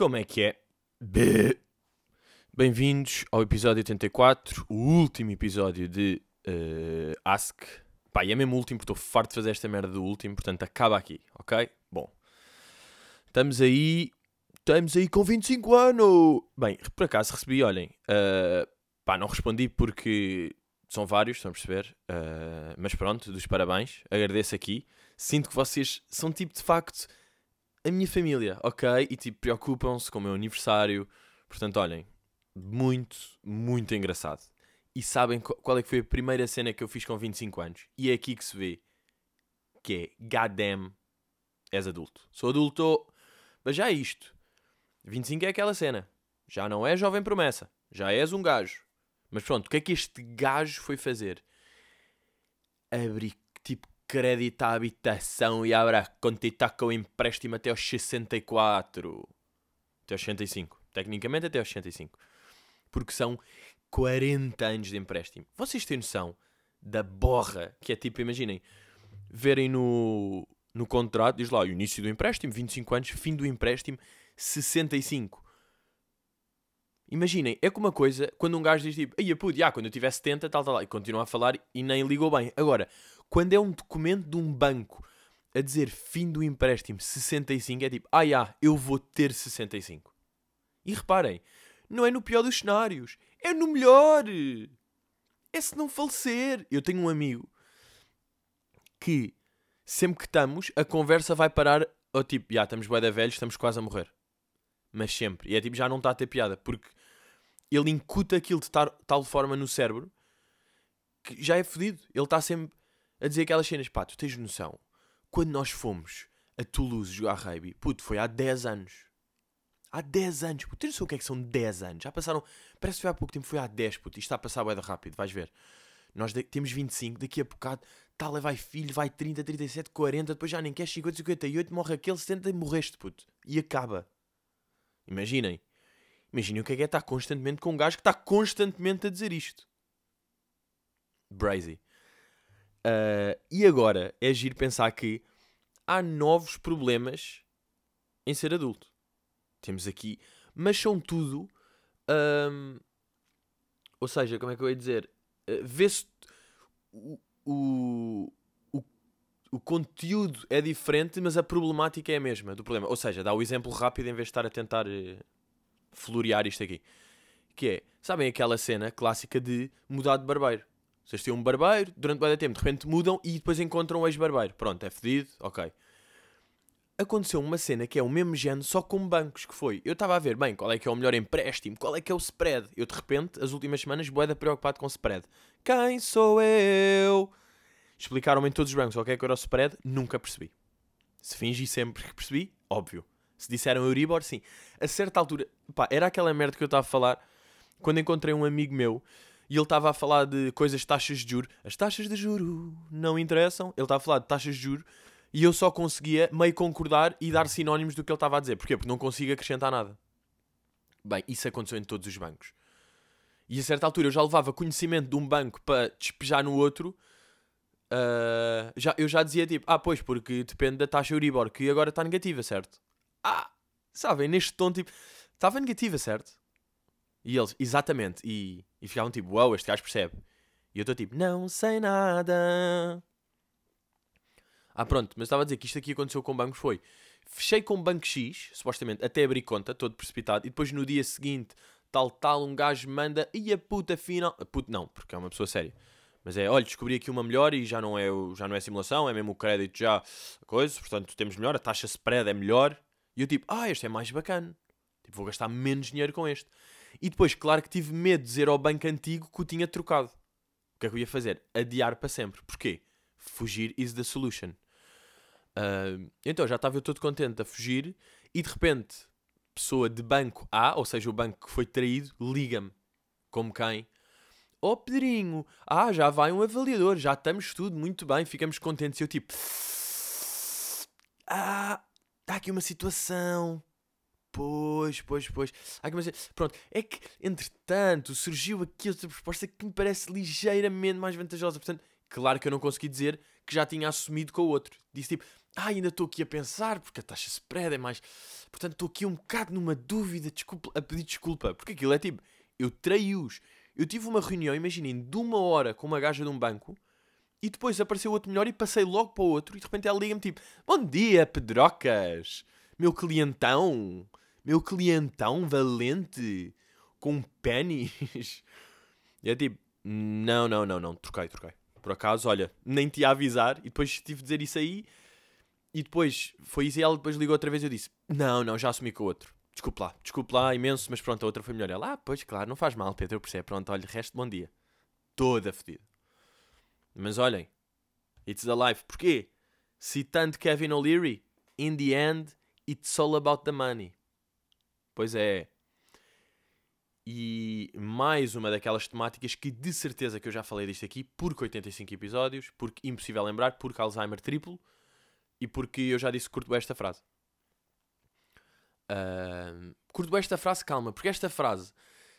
Como é que é? Bem-vindos ao episódio 84, o último episódio de eh, Ask. Pá, e é mesmo o último, porque estou farto de fazer esta merda do último, portanto acaba aqui, ok? Bom, estamos aí, estamos aí com 25 anos! Bem, por acaso recebi, olhem, eh, pá, não respondi porque são vários, estão a perceber? Eh, mas pronto, dos parabéns, agradeço aqui. Sinto que vocês são tipo, de facto, a minha família, ok? E tipo, preocupam-se com o meu aniversário. Portanto, olhem, muito, muito engraçado. E sabem qu- qual é que foi a primeira cena que eu fiz com 25 anos? E é aqui que se vê que é goddamn és adulto. Sou adulto, mas já é isto. 25 é aquela cena. Já não é jovem promessa. Já és um gajo. Mas pronto, o que é que este gajo foi fazer? Abrir crédito à habitação e abre a conta e taca o empréstimo até aos 64. Até aos 65. Tecnicamente até aos 65. Porque são 40 anos de empréstimo. Vocês têm noção da borra que é tipo, imaginem, verem no, no contrato, diz lá, o início do empréstimo, 25 anos, fim do empréstimo, 65. Imaginem, é como uma coisa quando um gajo diz tipo, ai puto, já, quando eu tiver 70, tal, tal, tal, e continua a falar e nem ligou bem. Agora, quando é um documento de um banco a dizer fim do empréstimo 65, é tipo, ah, já, eu vou ter 65. E reparem, não é no pior dos cenários, é no melhor. É se não falecer. Eu tenho um amigo que sempre que estamos, a conversa vai parar ao tipo, já, estamos bué da velhos, estamos quase a morrer. Mas sempre. E é tipo, já não está a ter piada, porque ele incuta aquilo de tar- tal forma no cérebro que já é fodido. Ele está sempre a dizer aquelas cenas, pá, tu tens noção, quando nós fomos a Toulouse jogar rugby, puto, foi há 10 anos. Há 10 anos, puto, tens noção o que é que são 10 anos? Já passaram, parece que foi há pouco tempo, foi há 10, puto, isto está a passar bué da rápido, vais ver. Nós de- temos 25, daqui a bocado, tal, vai filho, vai 30, 37, 40, depois já nem quer 50, 58, morre aquele, 70 e morreste, puto. E acaba. Imaginem. Imaginem o que é que é estar constantemente com um gajo que está constantemente a dizer isto. Brazy. Ah, e agora é giro pensar que há novos problemas em ser adulto. Temos aqui, mas são tudo. ou seja, como é que eu ia dizer? Ah, Vê-se o, o, o, o conteúdo é diferente, mas a problemática é a mesma do problema. Ou seja, dá o exemplo rápido em vez de estar a tentar eh, florear isto aqui. Que é, sabem aquela cena clássica de mudar de barbeiro? Vocês têm um barbeiro, durante muito tempo, de repente mudam e depois encontram um ex-barbeiro. Pronto, é fedido, ok. Aconteceu uma cena que é o mesmo género, só com bancos, que foi... Eu estava a ver, bem, qual é que é o melhor empréstimo, qual é que é o spread. Eu, de repente, as últimas semanas, boeda preocupado com spread. Quem sou eu? Explicaram-me em todos os bancos que é que era o spread, nunca percebi. Se fingi sempre que percebi, óbvio. Se disseram Euribor, sim. A certa altura, pá, era aquela merda que eu estava a falar quando encontrei um amigo meu e ele estava a falar de coisas, taxas de juro. As taxas de juro não interessam. Ele estava a falar de taxas de juro e eu só conseguia meio concordar e dar sinónimos do que ele estava a dizer. Porquê? Porque não consigo acrescentar nada. Bem, isso aconteceu em todos os bancos. E a certa altura eu já levava conhecimento de um banco para despejar no outro. ah, já, eu já dizia tipo, ah, pois, porque depende da taxa Euribor, que agora está negativa, certo? Ah, sabem, neste tom, tipo, estava negativa, certo? E eles, exatamente, e, e ficavam tipo, uau, este gajo percebe. E eu estou tipo, não sei nada. Ah, pronto, mas estava a dizer que isto aqui aconteceu com bancos foi. Fechei com o banco X, supostamente, até abrir conta, todo precipitado, e depois no dia seguinte, tal, tal, um gajo manda, e a puta final. A puta não, porque é uma pessoa séria. Mas é, olha, descobri aqui uma melhor e já não é, o- já não é simulação, é mesmo o crédito já, coisa, portanto temos melhor, a taxa spread é melhor. E eu tipo, ah, este é mais bacana. Tipo, vou gastar menos dinheiro com este. E depois, claro que tive medo de dizer ao banco antigo que o tinha trocado. O que é que eu ia fazer? Adiar para sempre. Porquê? Fugir is the solution. Ah, então, já estava eu todo contente a fugir e de repente, pessoa de banco A, ou seja, o banco que foi traído, liga-me. Como quem? Oh Pedrinho, ah, já vai um avaliador, já estamos tudo muito bem, ficamos contentes. E eu tipo, ah, está aqui uma situação. Pois, pois, pois. Há aqui uma Pronto, é que, entretanto, surgiu aqui outra proposta que me parece ligeiramente mais vantajosa. Portanto, claro que eu não consegui dizer que já tinha assumido com o outro. Disse tipo, Ah, ainda estou aqui a pensar, porque a taxa spread é mais. Portanto, estou aqui um bocado numa dúvida, desculpa, a pedir desculpa. Porque aquilo é tipo, eu traí-os. Eu tive uma reunião, imaginem, de uma hora com uma gaja de um banco e depois apareceu outro melhor e passei logo para o outro e de repente ela liga-me tipo: Bom dia, Pedrocas, meu clientão, meu clientão valente, com pênis. E é tipo: Não, não, não, não, troquei, troquei. Por acaso, olha, nem te ia avisar e depois tive de dizer isso aí e depois foi isso e ela depois ligou outra vez e eu disse: Não, não, já assumi com o outro. Desculpe lá, desculpe lá imenso, mas pronto, a outra foi melhor. Ela, ah, pois claro, não faz mal, Pedro, eu percebo. Pronto, olha, resto bom dia. Toda fedida. Mas olhem, it's life. Porquê? Citando Kevin O'Leary, in the end, it's all about the money. Pois é. E mais uma daquelas temáticas que de certeza que eu já falei disto aqui, porque 85 episódios, porque impossível lembrar, porque Alzheimer triplo e porque eu já disse que curto esta frase. Uh, curto esta frase, calma, porque esta frase,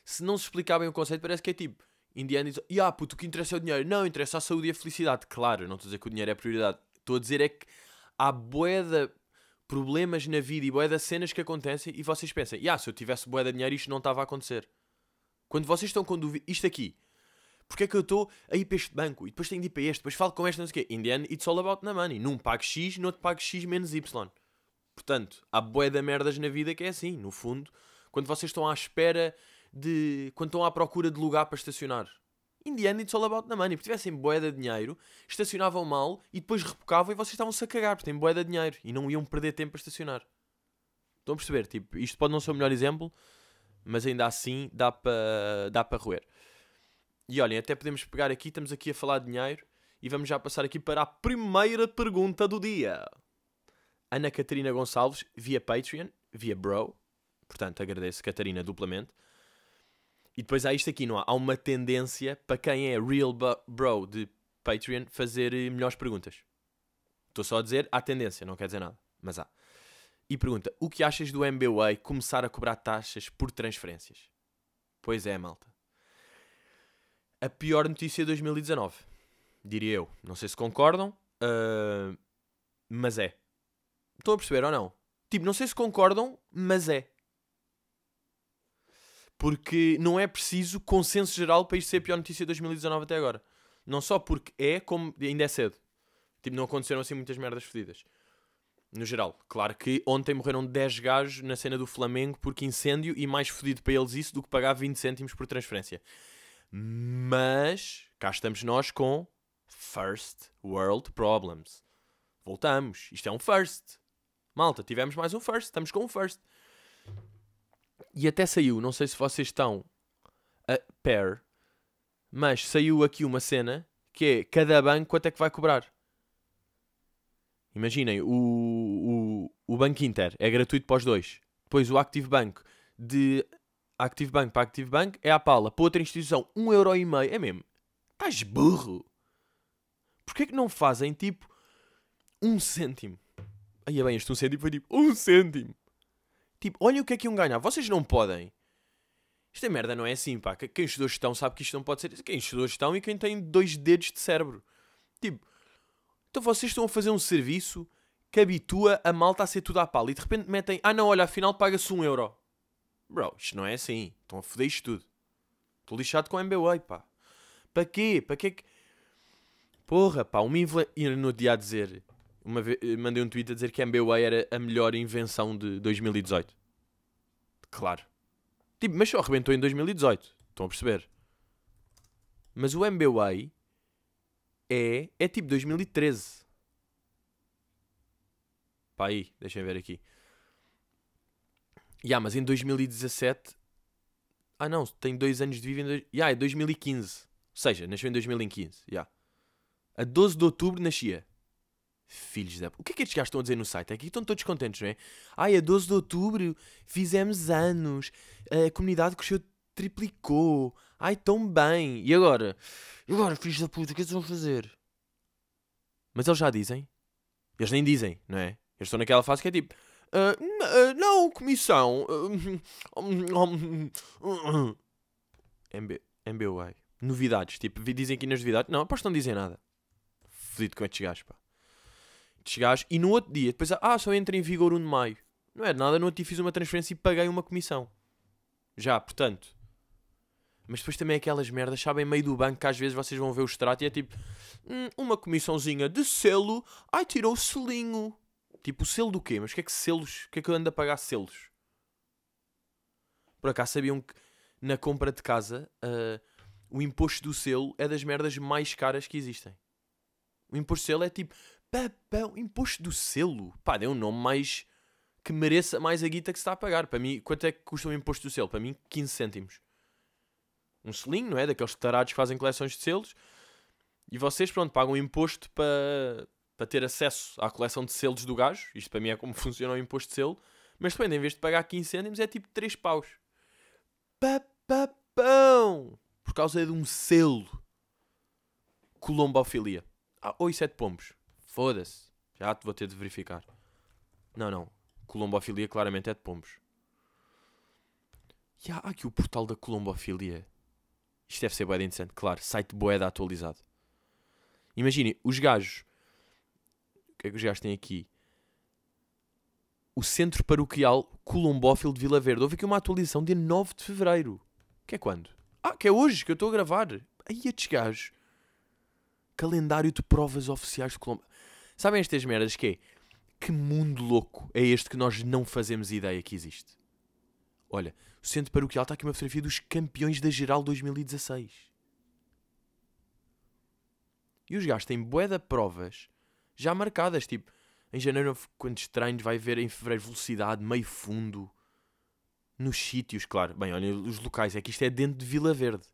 se não se explicar bem o conceito, parece que é tipo Indiana diz, ah, puto, o que interessa é o dinheiro. Não, interessa a saúde e a felicidade. Claro, não estou a dizer que o dinheiro é a prioridade. Estou a dizer é que há boeda problemas na vida e boeda cenas que acontecem e vocês pensam, ah, se eu tivesse boeda dinheiro isto não estava a acontecer. Quando vocês estão com dúvida, isto aqui, porque é que eu estou a ir para este banco e depois tenho de ir para este, depois falo com este, não sei o quê. Indiana, it's all about the money. Num pago X, no outro pago X menos Y. Portanto, há boeda merdas na vida que é assim, no fundo, quando vocês estão à espera de. quando estão à procura de lugar para estacionar. In the end, it's all about the money. Porque tivessem boeda de dinheiro, estacionavam mal e depois repocavam e vocês estavam-se a cagar, porque têm boeda de dinheiro e não iam perder tempo para estacionar. Estão a perceber? Tipo, isto pode não ser o melhor exemplo, mas ainda assim dá para dá para roer. E olhem, até podemos pegar aqui, estamos aqui a falar de dinheiro e vamos já passar aqui para a primeira pergunta do dia. Ana Catarina Gonçalves, via Patreon, via Bro, portanto agradeço Catarina duplamente. E depois há isto aqui, não há? Há uma tendência para quem é real bro de Patreon fazer eh, melhores perguntas. Estou só a dizer, há tendência, não quer dizer nada, mas há. E pergunta: o que achas do MBWay começar a cobrar taxas por transferências? Pois é, malta. A pior notícia de 2019, diria eu. Não sei se concordam, uh, mas é. Estão a perceber ou não? Tipo, não sei se concordam, mas é porque não é preciso consenso geral para isto ser a pior notícia de 2019 até agora. Não só porque é, como ainda é cedo. Tipo, não aconteceram assim muitas merdas fedidas. No geral. Claro que ontem morreram 10 gajos na cena do Flamengo porque incêndio e mais fodido para eles isso do que pagar 20 cêntimos por transferência. Mas cá estamos nós com First World Problems. Voltamos. Isto é um first. Malta, tivemos mais um first. Estamos com um first. E até saiu, não sei se vocês estão a pair, mas saiu aqui uma cena que é cada banco quanto é que vai cobrar. Imaginem, o, o, o Banco Inter é gratuito para os dois. Depois o Active Bank de Active Bank para Active Bank é a pala. Para outra instituição, um euro e meio. É mesmo. Estás burro. Porquê que não fazem tipo um cêntimo? Aí é bem, este um cêntimo foi tipo um cêntimo. Tipo, olhem o que é que iam ganhar. Vocês não podem. Esta merda não é assim, pá. Quem estudou gestão sabe que isto não pode ser. Quem estudou gestão e quem tem dois dedos de cérebro. Tipo, então vocês estão a fazer um serviço que habitua a malta a ser tudo à pala e de repente metem, ah não, olha, afinal paga-se um euro. Bro, isto não é assim. Estão a foder isto tudo. Estou lixado com a MBWay, pá. Para quê? Para quê que. Porra, pá, uma influência. no dia a dizer uma vez, mandei um tweet a dizer que a MBWay era a melhor invenção de 2018. Claro. Tipo, mas só arrebentou em 2018. Estão a perceber? Mas o MBWay é, é tipo 2013. Pá, aí, deixem ver aqui. Ya, yeah, mas em 2017. Ah, não, tem dois anos de vida em. Ya, yeah, é 2015. Ou seja, nasceu em 2015. Ya. Yeah. A 12 de outubro nascia. Filhos da. O que é que estes gajos estão a dizer no site? É que estão todos contentes, não é? Ai, a 12 de outubro fizemos anos, a comunidade cresceu, triplicou. Ai, tão bem. E agora? E agora, filhos da puta, o que é que eles vão fazer? Mas eles já dizem. Eles nem dizem, não é? Eles estão naquela fase que é tipo. Uh, uh, não, comissão. Uh, MB, MBUI. Novidades. Tipo, dizem aqui nas novidades. Não, aposto que não dizem nada. Fodido com estes gajos, pá. Chegares e no outro dia, depois, ah, só entra em vigor 1 de maio. Não é nada, no outro dia fiz uma transferência e paguei uma comissão. Já, portanto. Mas depois também aquelas merdas, sabem, meio do banco que às vezes vocês vão ver o extrato e é tipo, hum, uma comissãozinha de selo, ai tirou o selinho. Tipo, o selo do quê? Mas o que é que selos, o que é que eu ando a pagar selos? Por acaso sabiam que na compra de casa uh, o imposto do selo é das merdas mais caras que existem. O imposto do selo é tipo, papão, imposto do selo. Pá, dê um nome mais que mereça mais a guita que se está a pagar. Para mim, quanto é que custa o imposto do selo? Para mim, 15 cêntimos. Um selinho, não é? Daqueles tarados que fazem coleções de selos. E vocês, pronto, pagam imposto para, para ter acesso à coleção de selos do gajo. Isto para mim é como funciona o imposto de selo. Mas depois, em vez de pagar 15 cêntimos, é tipo 3 paus. Papapão! Por causa de um selo. Colombofilia. Ah, ou isso é pombos. Foda-se. Já te vou ter de verificar. Não, não. Colombofilia claramente é de pombos. E há aqui o portal da colombofilia. Isto deve ser boeda interessante. Claro, site boeda atualizado. Imaginem, os gajos. O que é que os gajos têm aqui? O Centro Paroquial Colombófilo de Vila Verde. Houve aqui uma atualização dia 9 de Fevereiro. Que é quando? Ah, que é hoje que eu estou a gravar. Aí estes gajos. Calendário de provas oficiais de Colombo. Sabem estas merdas que é? Que mundo louco é este que nós não fazemos ideia que existe? Olha, o Centro Paroquial está aqui uma fotografia dos campeões da Geral 2016. E os gajos têm bué de provas já marcadas, tipo, em janeiro, quantos treinos vai ver em fevereiro velocidade, meio fundo, nos sítios, claro. Bem, olha, os locais, é que isto é dentro de Vila Verde,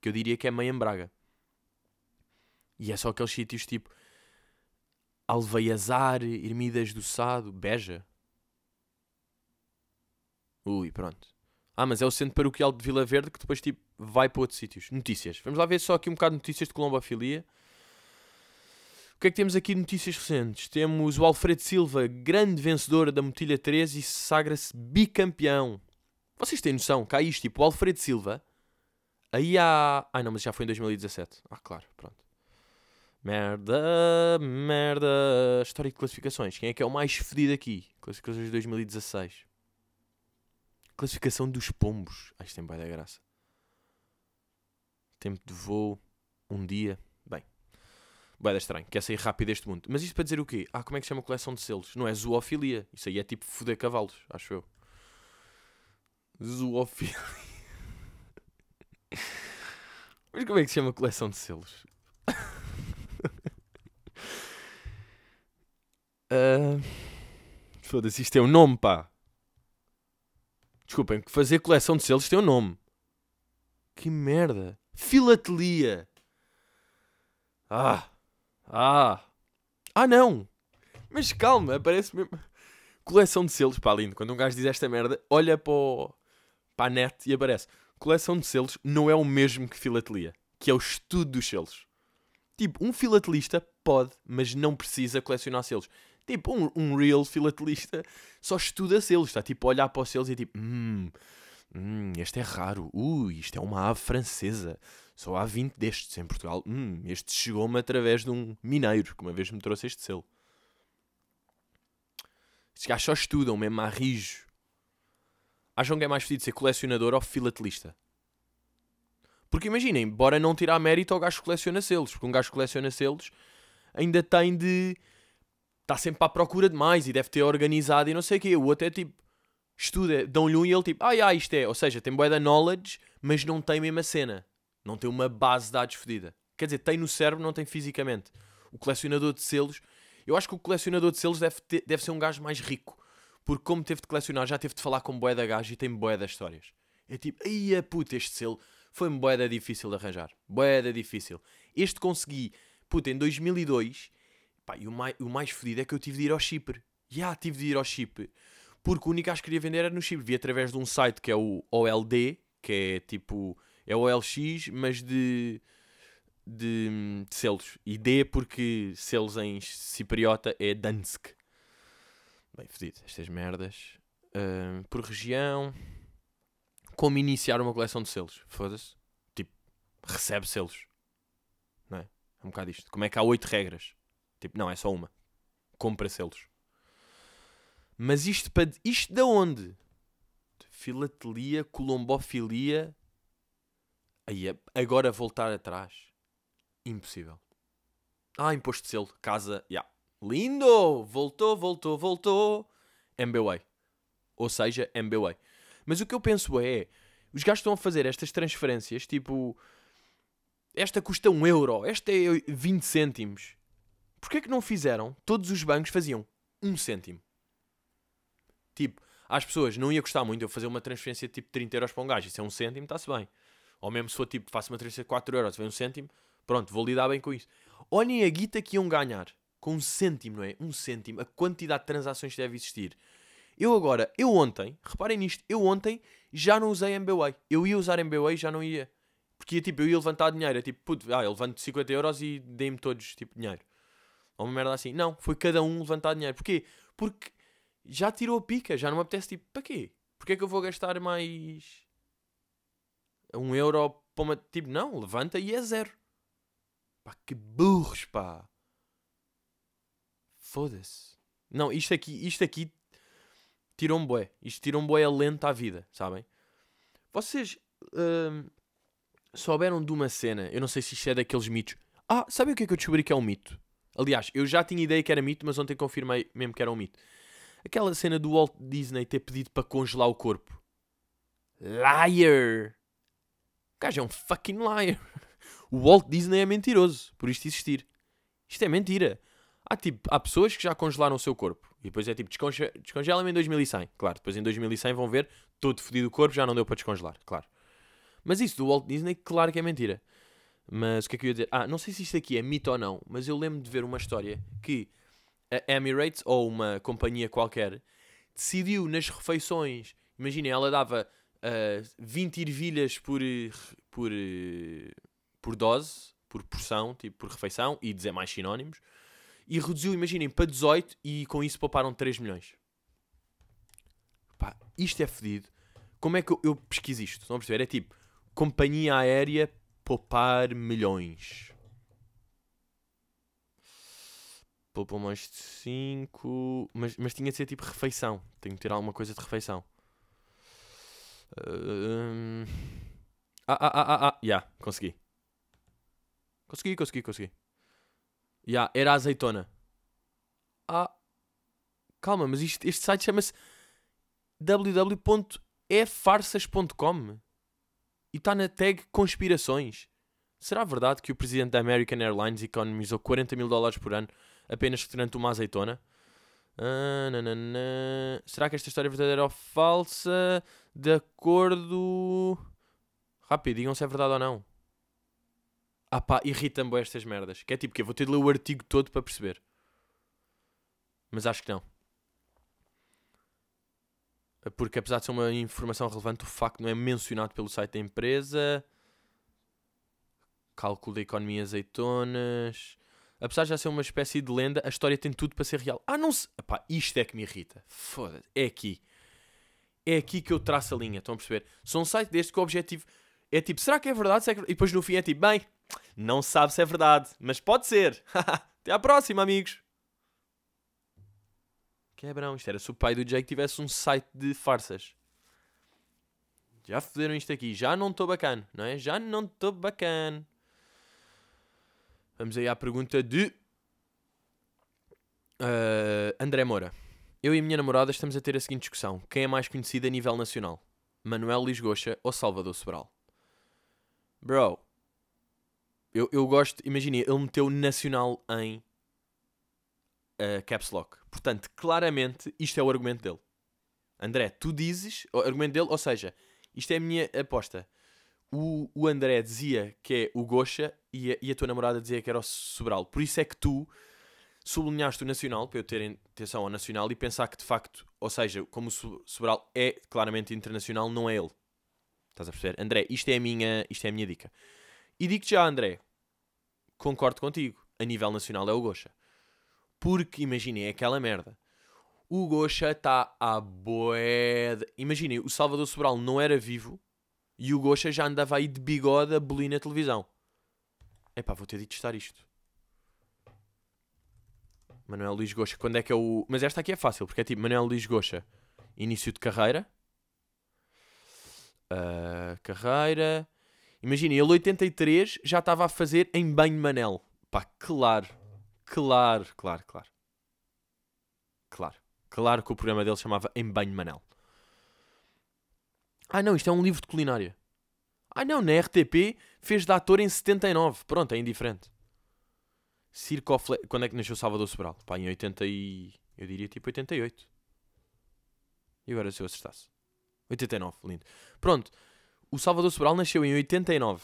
que eu diria que é meio em Braga. E é só aqueles sítios tipo Alveiazar, Ermidas do Sado, Beja. Ui, pronto. Ah, mas é o centro paroquial de Vila Verde que depois tipo vai para outros sítios. Notícias. Vamos lá ver só aqui um bocado de notícias de colombofilia. O que é que temos aqui de notícias recentes? Temos o Alfredo Silva, grande vencedor da Motilha 13 e sagra-se bicampeão. Vocês têm noção? Cá isto, tipo, o Alfredo Silva. Aí há. Ai não, mas já foi em 2017. Ah, claro, pronto. Merda, merda. História de classificações. Quem é que é o mais fedido aqui? Classificações de 2016. Classificação dos pombos. Ah, isto tem bem da graça. Tempo de voo. Um dia. Bem. Bem estranho. Quer sair rápido deste mundo. Mas isto para dizer o quê? Ah, como é que chama a coleção de selos? Não é zoofilia. Isso aí é tipo foder cavalos, acho eu. Zoofilia. Mas como é que se chama a coleção de selos? Uh, Foda-se, isto é um nome, pá. Desculpem, fazer coleção de selos tem um nome. Que merda. Filatelia. Ah. Ah. Ah, não. Mas calma, parece mesmo. Coleção de selos, pá, lindo. Quando um gajo diz esta merda, olha para, o... para a net e aparece. Coleção de selos não é o mesmo que filatelia, que é o estudo dos selos. Tipo, um filatelista pode, mas não precisa colecionar selos. Tipo, um, um real filatelista só estuda selos, está tipo a olhar para os selos e tipo, hum, hum, este é raro, ui, isto é uma ave francesa, só há 20 destes em Portugal, hum, este chegou-me através de um mineiro que uma vez me trouxe este selo. Estes gajos só estudam, mesmo a rijo. Acham que é mais fedido ser colecionador ou filatelista? Porque imaginem, bora não tirar mérito ao gajo que coleciona selos, porque um gajo que coleciona selos ainda tem de está sempre à procura de mais e deve ter organizado e não sei o quê. O outro é tipo, estuda, dão-lhe um e ele tipo, ah, ah, isto é. Ou seja, tem boa da knowledge, mas não tem mesmo a cena. Não tem uma base de dados fodida. Quer dizer, tem no cérebro, não tem fisicamente. O colecionador de selos, eu acho que o colecionador de selos deve, ter, deve ser um gajo mais rico. Porque como teve de colecionar, já teve de falar com boé da gajo e tem boé das histórias. É tipo, ai puta, este selo foi-me boé difícil de arranjar. Boé difícil. Este consegui, puta, em 2002 Pá, e o mais, o mais fodido é que eu tive de ir ao Chipre. Já yeah, tive de ir ao Chipre. Porque o único que queria vender era no Chipre. Vi através de um site que é o OLD, que é tipo. É OLX, mas de, de, de selos. E D porque selos em cipriota é Dansk. Bem fedido, estas merdas. Uh, por região. Como iniciar uma coleção de selos? Foda-se. Tipo, recebe selos. Não é? É um bocado isto. Como é que há oito regras? Tipo, não, é só uma. compra selos. Mas isto, para, isto de onde? Filatelia, colombofilia. Aí, agora voltar atrás. Impossível. Ah, imposto de selo. Casa. Yeah. Lindo! Voltou, voltou, voltou. MBWay. Ou seja, MBWay. Mas o que eu penso é, os gajos estão a fazer estas transferências, tipo, esta custa 1 euro, esta é 20 cêntimos. Porquê que não fizeram? Todos os bancos faziam 1 cêntimo. Tipo, às pessoas não ia custar muito eu fazer uma transferência de tipo 30 euros para um gajo, isso é um cêntimo, está-se bem. Ou mesmo se for tipo, faço uma transferência de 4 euros, vem um cêntimo, pronto, vou lidar bem com isso. Olhem a guita que iam ganhar com um cêntimo, não é? Um cêntimo, a quantidade de transações que deve existir. Eu agora, eu ontem, reparem nisto, eu ontem já não usei MBWay. Eu ia usar MBWay já não ia. Porque tipo, eu ia levantar dinheiro. É tipo, puto, ah, eu levanto 50 euros e dei-me todos tipo dinheiro. Ou uma merda assim. Não, foi cada um levantar dinheiro. Porquê? Porque já tirou a pica, já não me apetece tipo, para quê? Porquê é que eu vou gastar mais um euro para uma. Tipo, não, levanta e é zero. Pá, que burros, pá. Foda-se. Não, isto aqui, isto aqui tirou um boé. Isto tirou um boé lento à vida, sabem? Vocês hum, souberam de uma cena, eu não sei se isto é daqueles mitos. Ah, sabem o que é que eu descobri que é um mito? Aliás, eu já tinha ideia que era mito, mas ontem confirmei mesmo que era um mito. Aquela cena do Walt Disney ter pedido para congelar o corpo. Liar! O gajo é um fucking liar. O Walt Disney é mentiroso por isto existir. Isto é mentira. Há, tipo, há pessoas que já congelaram o seu corpo. E depois é tipo, desconge descongela-me em 2100. Claro, depois em 2100 vão ver, todo fodido o corpo, já não deu para descongelar. Claro. Mas isso do Walt Disney, claro que é mentira. Mas o que é que eu ia dizer? Ah, não sei se isto aqui é mito ou não, mas eu lembro de ver uma história que a Emirates ou uma companhia qualquer decidiu nas refeições, imaginem, ela dava uh, 20 ervilhas por, por, por dose, por porção, tipo por refeição, e dizer mais sinónimos, e reduziu, imaginem, para 18 e com isso pouparam 3 milhões. Pá, isto é fedido. Como é que eu, eu pesquiso isto? Estão a perceber? É tipo, companhia aérea poupar milhões. Poupam mais de 5. Mas, mas tinha de ser tipo refeição. Tenho que ter alguma coisa de refeição. Uh, ah, ah, ah, ah. Já, yeah, consegui. Consegui, consegui, consegui. Yeah, era azeitona. Ah. Calma, mas isto, este site chama-se www.efarsas.com e está na tag conspirações. Será verdade que o presidente da American Airlines economizou 40 mil dólares por ano apenas retirando uma azeitona? Ah, Será que esta história é verdadeira ou falsa? De acordo. Rápido, digam se é verdade ou não. Ah pá, irritam-me estas merdas. Que é tipo que eu vou ter de ler o artigo todo para perceber. Mas acho que não. Porque apesar de ser uma informação relevante, o facto não é mencionado pelo site da empresa. Cálculo da economia azeitonas. Apesar de já ser uma espécie de lenda, a história tem tudo para ser real. Ah, não se. Epá, isto é que me irrita. Foda-se. É aqui. É aqui que eu traço a linha. Estão a perceber? São um site deste que o objetivo é tipo, será que é verdade? É E depois no fim é tipo, bem, não sabe se é verdade, mas pode ser. Até à próxima, amigos. Quebrão, isto era se o pai do Jake tivesse um site de farsas. Já fizeram isto aqui, já não estou bacana, não é? Já não estou bacana. Vamos aí à pergunta de uh, André Moura. Eu e a minha namorada estamos a ter a seguinte discussão: quem é mais conhecido a nível nacional? Manuel Lisgocha ou Salvador Sobral? Bro, eu, eu gosto, imagina, ele meteu nacional em uh, caps lock. Portanto, claramente, isto é o argumento dele. André, tu dizes, o argumento dele, ou seja, isto é a minha aposta. O, o André dizia que é o Gocha e a, e a tua namorada dizia que era o Sobral. Por isso é que tu sublinhaste o Nacional, para eu ter atenção ao Nacional e pensar que de facto, ou seja, como o Sobral é claramente internacional, não é ele. Estás a perceber? André, isto é a minha, isto é a minha dica. E digo-te já, André, concordo contigo. A nível nacional é o Gocha. Porque, imaginem, é aquela merda. O Gocha está à boeda. Imaginem, o Salvador Sobral não era vivo e o Gocha já andava aí de bigode a bolir na televisão. Epá, vou ter de testar isto. Manuel Luís Goxa, quando é que é o. Mas esta aqui é fácil, porque é tipo Manuel Luís Goxa, início de carreira. Uh, carreira. Imagina, ele 83 já estava a fazer em banho Manel. Pá, claro. Claro, claro, claro. Claro. Claro que o programa dele chamava Em Banho Manel. Ah não, isto é um livro de culinária. Ah não, na RTP fez de ator em 79. Pronto, é indiferente. Circo Fle... Quando é que nasceu Salvador Sobral? Pá, em 80 e... Eu diria tipo 88. E agora se eu acertasse? 89, lindo. Pronto. O Salvador Sobral nasceu em 89.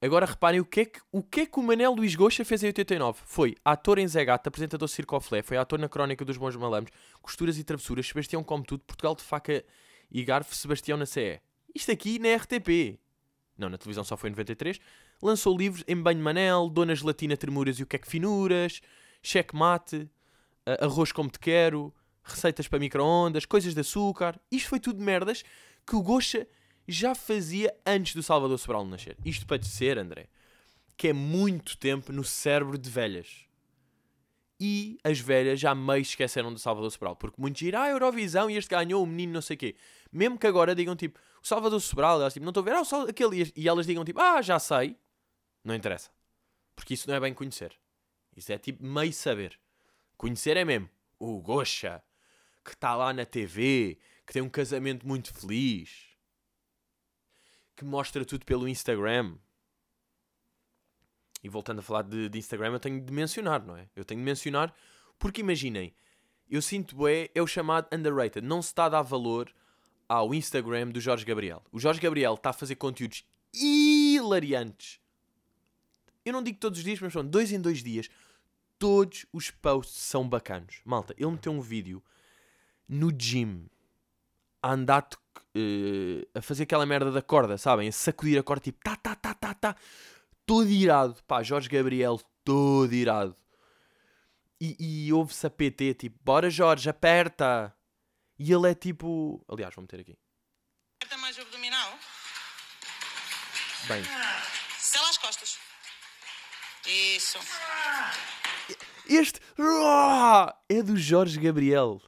Agora reparem o que, é que, o que é que o Manel Luís Goxa fez em 89. Foi ator em Zé Gata, apresentador Circo Flé, foi ator na Crónica dos Bons Malamos, Costuras e Travessuras, Sebastião Come Tudo, Portugal de Faca e Garfo, Sebastião na CE. Isto aqui na RTP. Não, na televisão só foi em 93. Lançou livros em Banho Manel, Dona Gelatina Tremuras e o que é que finuras, Cheque Mate, Arroz como te quero, Receitas para micro-ondas, Coisas de açúcar. Isto foi tudo merdas que o Goxa já fazia antes do Salvador Sobral nascer. Isto para dizer, André, que é muito tempo no cérebro de velhas. E as velhas já meio esqueceram do Salvador Sobral. Porque muitos dirão, ah, Eurovisão e este ganhou, o menino não sei o quê. Mesmo que agora digam tipo, o Salvador Sobral, elas tipo, não estou a ver, ah, só aquele. E elas digam tipo, ah, já sei. Não interessa. Porque isso não é bem conhecer. Isso é tipo meio saber. Conhecer é mesmo o Gocha, que está lá na TV, que tem um casamento muito feliz, que mostra tudo pelo Instagram. E voltando a falar de, de Instagram, eu tenho de mencionar, não é? Eu tenho de mencionar, porque imaginem, eu sinto é, é o chamado underrated. Não se está a dar valor ao Instagram do Jorge Gabriel. O Jorge Gabriel está a fazer conteúdos hilariantes. Eu não digo todos os dias, mas são dois em dois dias. Todos os posts são bacanos. Malta, ele meteu um vídeo no gym a andar uh, a fazer aquela merda da corda, sabem? A sacudir a corda tipo tá, tá, tá, tá, tá. Todo irado. Pá, Jorge Gabriel, todo irado. E, e ouve-se a PT tipo, bora Jorge, aperta. E ele é tipo. Aliás, vou meter aqui. Aperta mais o abdominal. Bem. Sela as costas. Isso. Este é do Jorge Gabriel.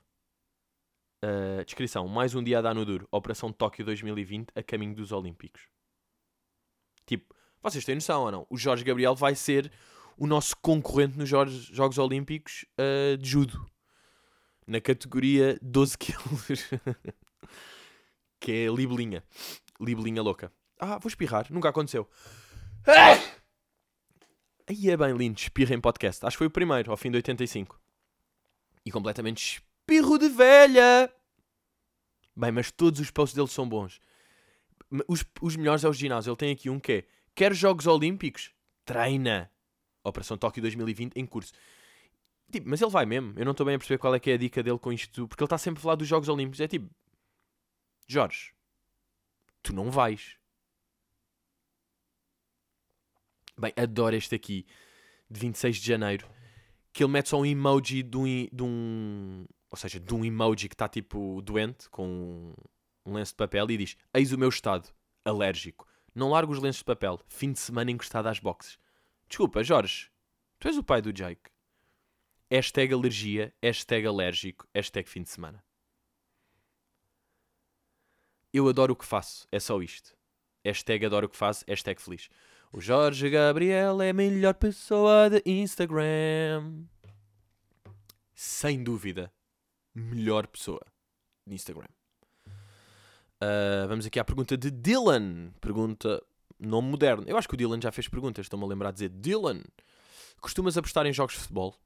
Uh, descrição: Mais um dia a dar no duro. Operação Tóquio 2020 a caminho dos Olímpicos. Tipo, vocês têm noção ou não? O Jorge Gabriel vai ser o nosso concorrente nos Jogos, Jogos Olímpicos uh, de Judo. Na categoria 12 quilos. que é libelinha. Libelinha louca. Ah, vou espirrar. Nunca aconteceu. Aí é bem lindo, espirra em podcast. Acho que foi o primeiro, ao fim de 85. E completamente espirro de velha. Bem, mas todos os posts dele são bons. Os, os melhores é o ginásio. Ele tem aqui um que é: Quer Jogos Olímpicos? Treina. Operação Tóquio 2020 em curso. Tipo, mas ele vai mesmo. Eu não estou bem a perceber qual é que é a dica dele com isto. Porque ele está sempre a falar dos Jogos Olímpicos. É tipo: Jorge, tu não vais. Bem, adoro este aqui, de 26 de janeiro, que ele mete só um emoji de um, de um ou seja, de um emoji que está tipo doente, com um lenço de papel, e diz: Eis o meu estado, alérgico. Não largo os lenços de papel, fim de semana encostado às boxes. Desculpa, Jorge, tu és o pai do Jake. Hashtag alergia, hashtag alérgico, hashtag fim de semana. Eu adoro o que faço, é só isto. Hashtag adoro o que faço, hashtag feliz. O Jorge Gabriel é a melhor pessoa de Instagram. Sem dúvida. Melhor pessoa de Instagram. Uh, vamos aqui à pergunta de Dylan. Pergunta nome moderno. Eu acho que o Dylan já fez perguntas. Estou-me a lembrar de dizer Dylan. Costumas apostar em jogos de futebol?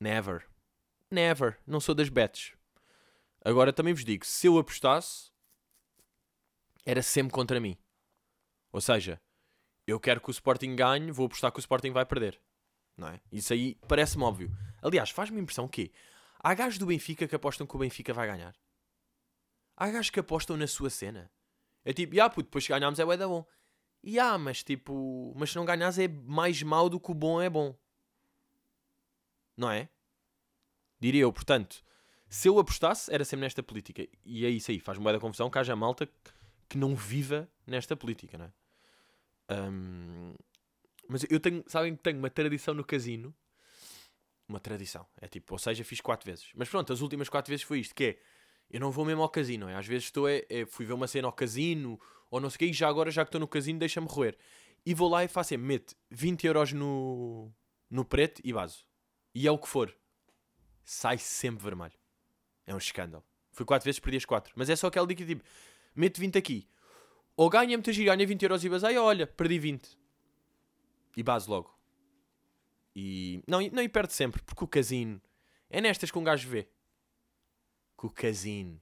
Never. Never. Não sou das bets. Agora também vos digo: se eu apostasse, era sempre contra mim. Ou seja, eu quero que o Sporting ganhe, vou apostar que o Sporting vai perder. Não é? Isso aí parece-me óbvio. Aliás, faz-me impressão que há gajos do Benfica que apostam que o Benfica vai ganhar. Há gajos que apostam na sua cena. É tipo, ah, puto, depois se ganharmos é bué da bom. E ah, mas tipo, mas se não ganhares é mais mau do que o bom é bom. Não é? Diria eu, portanto, se eu apostasse, era sempre nesta política. E é isso aí, faz-me da confusão que haja malta que não viva nesta política, não é? Um, mas eu tenho, sabem que tenho uma tradição no casino uma tradição. É tipo, ou seja, fiz quatro vezes. Mas pronto, as últimas quatro vezes foi isto, que é, eu não vou mesmo ao casino, é? às vezes estou, é, é, fui ver uma cena ao casino, ou não sei o quê, e já agora, já que estou no casino, deixa-me roer. E vou lá e faço, é, mete 20 euros no, no preto e baso. E é o que for. Sai sempre vermelho. É um escândalo. Fui quatro vezes, perdi as quatro. Mas é só aquele dia que tipo, mete 20 aqui. Ou ganha muita giro, ganha 20 euros e basei, olha, perdi 20. E base logo. E não, não e perde sempre, porque o casino é nestas que um gajo vê. Que o casino.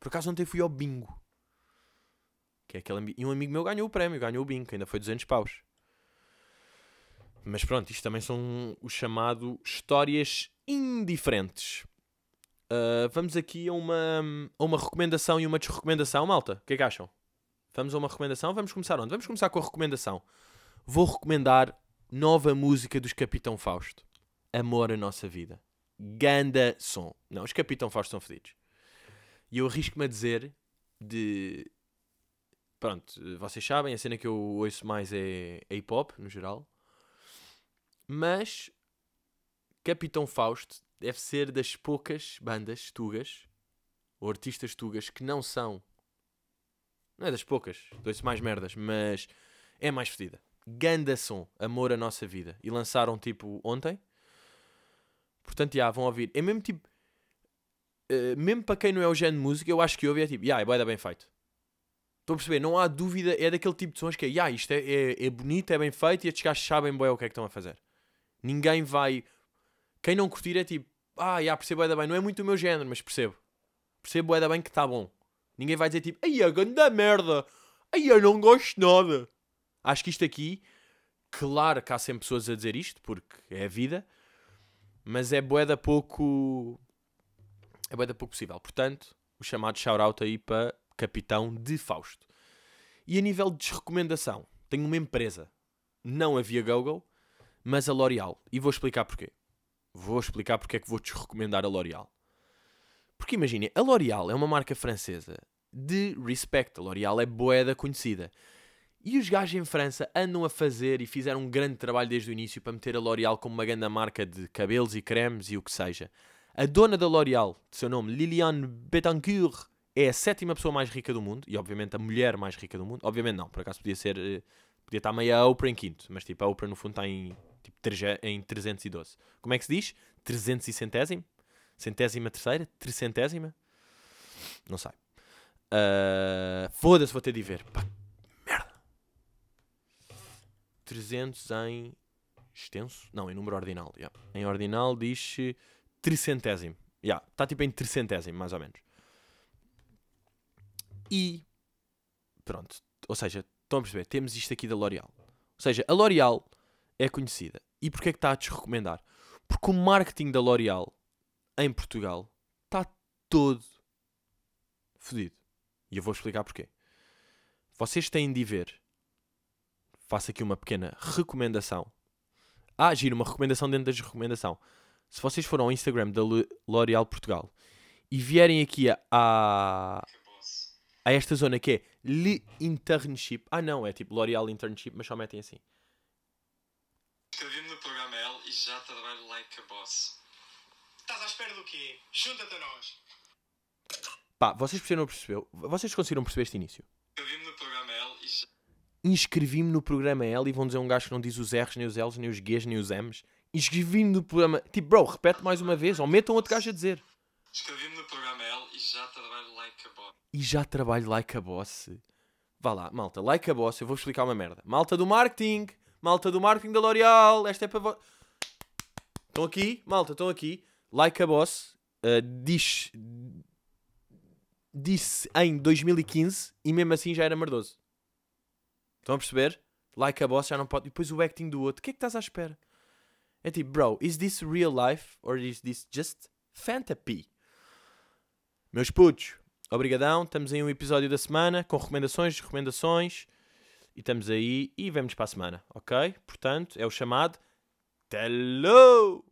Por acaso ontem fui ao bingo. Que é aquele E um amigo meu ganhou o prémio, ganhou o bingo, que ainda foi 200 paus. Mas pronto, isto também são o chamado histórias indiferentes. Uh, vamos aqui a uma, a uma recomendação e uma desrecomendação, malta. O que é que acham? Vamos a uma recomendação? Vamos começar onde? Vamos começar com a recomendação. Vou recomendar nova música dos Capitão Fausto. Amor a nossa vida. Ganda som. Não, os Capitão Fausto são fedidos. E eu arrisco-me a dizer de. Pronto, vocês sabem, a cena que eu ouço mais é, é hip hop, no geral. Mas Capitão Fausto deve ser das poucas bandas tugas ou artistas tugas que não são. Não é das poucas, dou-se mais merdas, mas é mais fedida. Ganda som, Amor à Nossa Vida. E lançaram tipo ontem. Portanto, já, vão ouvir. É mesmo tipo. Uh, mesmo para quem não é o género de música, eu acho que ouve é tipo, yeah, é bem, bem feito. Estou a perceber, não há dúvida, é daquele tipo de sons que é, yeah, isto é, é, é bonito, é bem feito e estes gajos sabem bem o que é que estão a fazer. Ninguém vai. Quem não curtir é tipo, ah, já percebo é bem, não é muito o meu género, mas percebo. Percebo é bem que está bom. Ninguém vai dizer tipo, ai, a grande merda, ai, eu não gosto nada. Acho que isto aqui, claro que há sempre pessoas a dizer isto, porque é a vida, mas é boeda pouco. É boeda pouco possível. Portanto, o chamado shout-out aí para Capitão de Fausto. E a nível de desrecomendação, tenho uma empresa, não a Via Google, mas a L'Oreal. E vou explicar porquê. Vou explicar porque é que vou te recomendar a L'Oreal. Porque imaginem, a L'Oreal é uma marca francesa de respect. A L'Oreal é boeda conhecida. E os gajos em França andam a fazer e fizeram um grande trabalho desde o início para meter a L'Oreal como uma grande marca de cabelos e cremes e o que seja. A dona da L'Oreal, de seu nome Liliane Betancourt, é a sétima pessoa mais rica do mundo e, obviamente, a mulher mais rica do mundo. Obviamente, não, por acaso podia ser. Eh, podia estar meio a Oprah em quinto, mas tipo, a Oprah no fundo está em tipo, em 312. Como é que se diz? 300 e centésimo? Centésima terceira? Tricentésima? Não sei. Uh, Foda-se, vou ter de ver. Pá. 300 em extenso? Não, em número ordinal. Yeah. Em ordinal diz tricentésimo. Está yeah, tipo em tricentésimo, mais ou menos. E pronto. Ou seja, estão a perceber? Temos isto aqui da L'Oreal. Ou seja, a L'Oreal é conhecida. E porquê é que está a desrecomendar? Porque o marketing da L'Oreal em Portugal está todo fodido. E eu vou explicar porquê. Vocês têm de ver. Faço aqui uma pequena recomendação. Ah, giro, uma recomendação dentro da recomendação. Se vocês forem ao Instagram da L'Oreal Portugal e vierem aqui a, a, a esta zona que é Le Internship. Ah, não, é tipo L'Oreal Internship, mas só metem assim. Inscrevi-me no programa L e já trabalho like a boss. Estás à espera do quê? Junta-te a nós. Pá, vocês perceberam, percebeu? Vocês conseguiram perceber este início? Inscrevi-me no programa. Inscrevi-me no programa L e vão dizer um gajo que não diz os R's, nem os L's, nem os G's, nem os M's. Inscrevi-me no programa... Tipo, bro, repete mais uma vez. Ou metam outro gajo a dizer. Inscrevi-me no programa L e já trabalho like a boss. E já trabalho like a boss. Vá lá, malta, like a boss, eu vou explicar uma merda. Malta do marketing malta do marketing da L'Oreal, esta é para vós. Estão aqui, malta, estão aqui. Like a Boss uh, diz, disse em 2015 e mesmo assim já era merdoso. Estão a perceber? Like a Boss já não pode. E depois o acting do outro. O que é que estás à espera? É tipo, bro, is this real life or is this just fantasy? Meus putos, obrigadão. Estamos em um episódio da semana com recomendações, recomendações. E estamos aí e vemos para a semana, ok? Portanto, é o chamado Hello!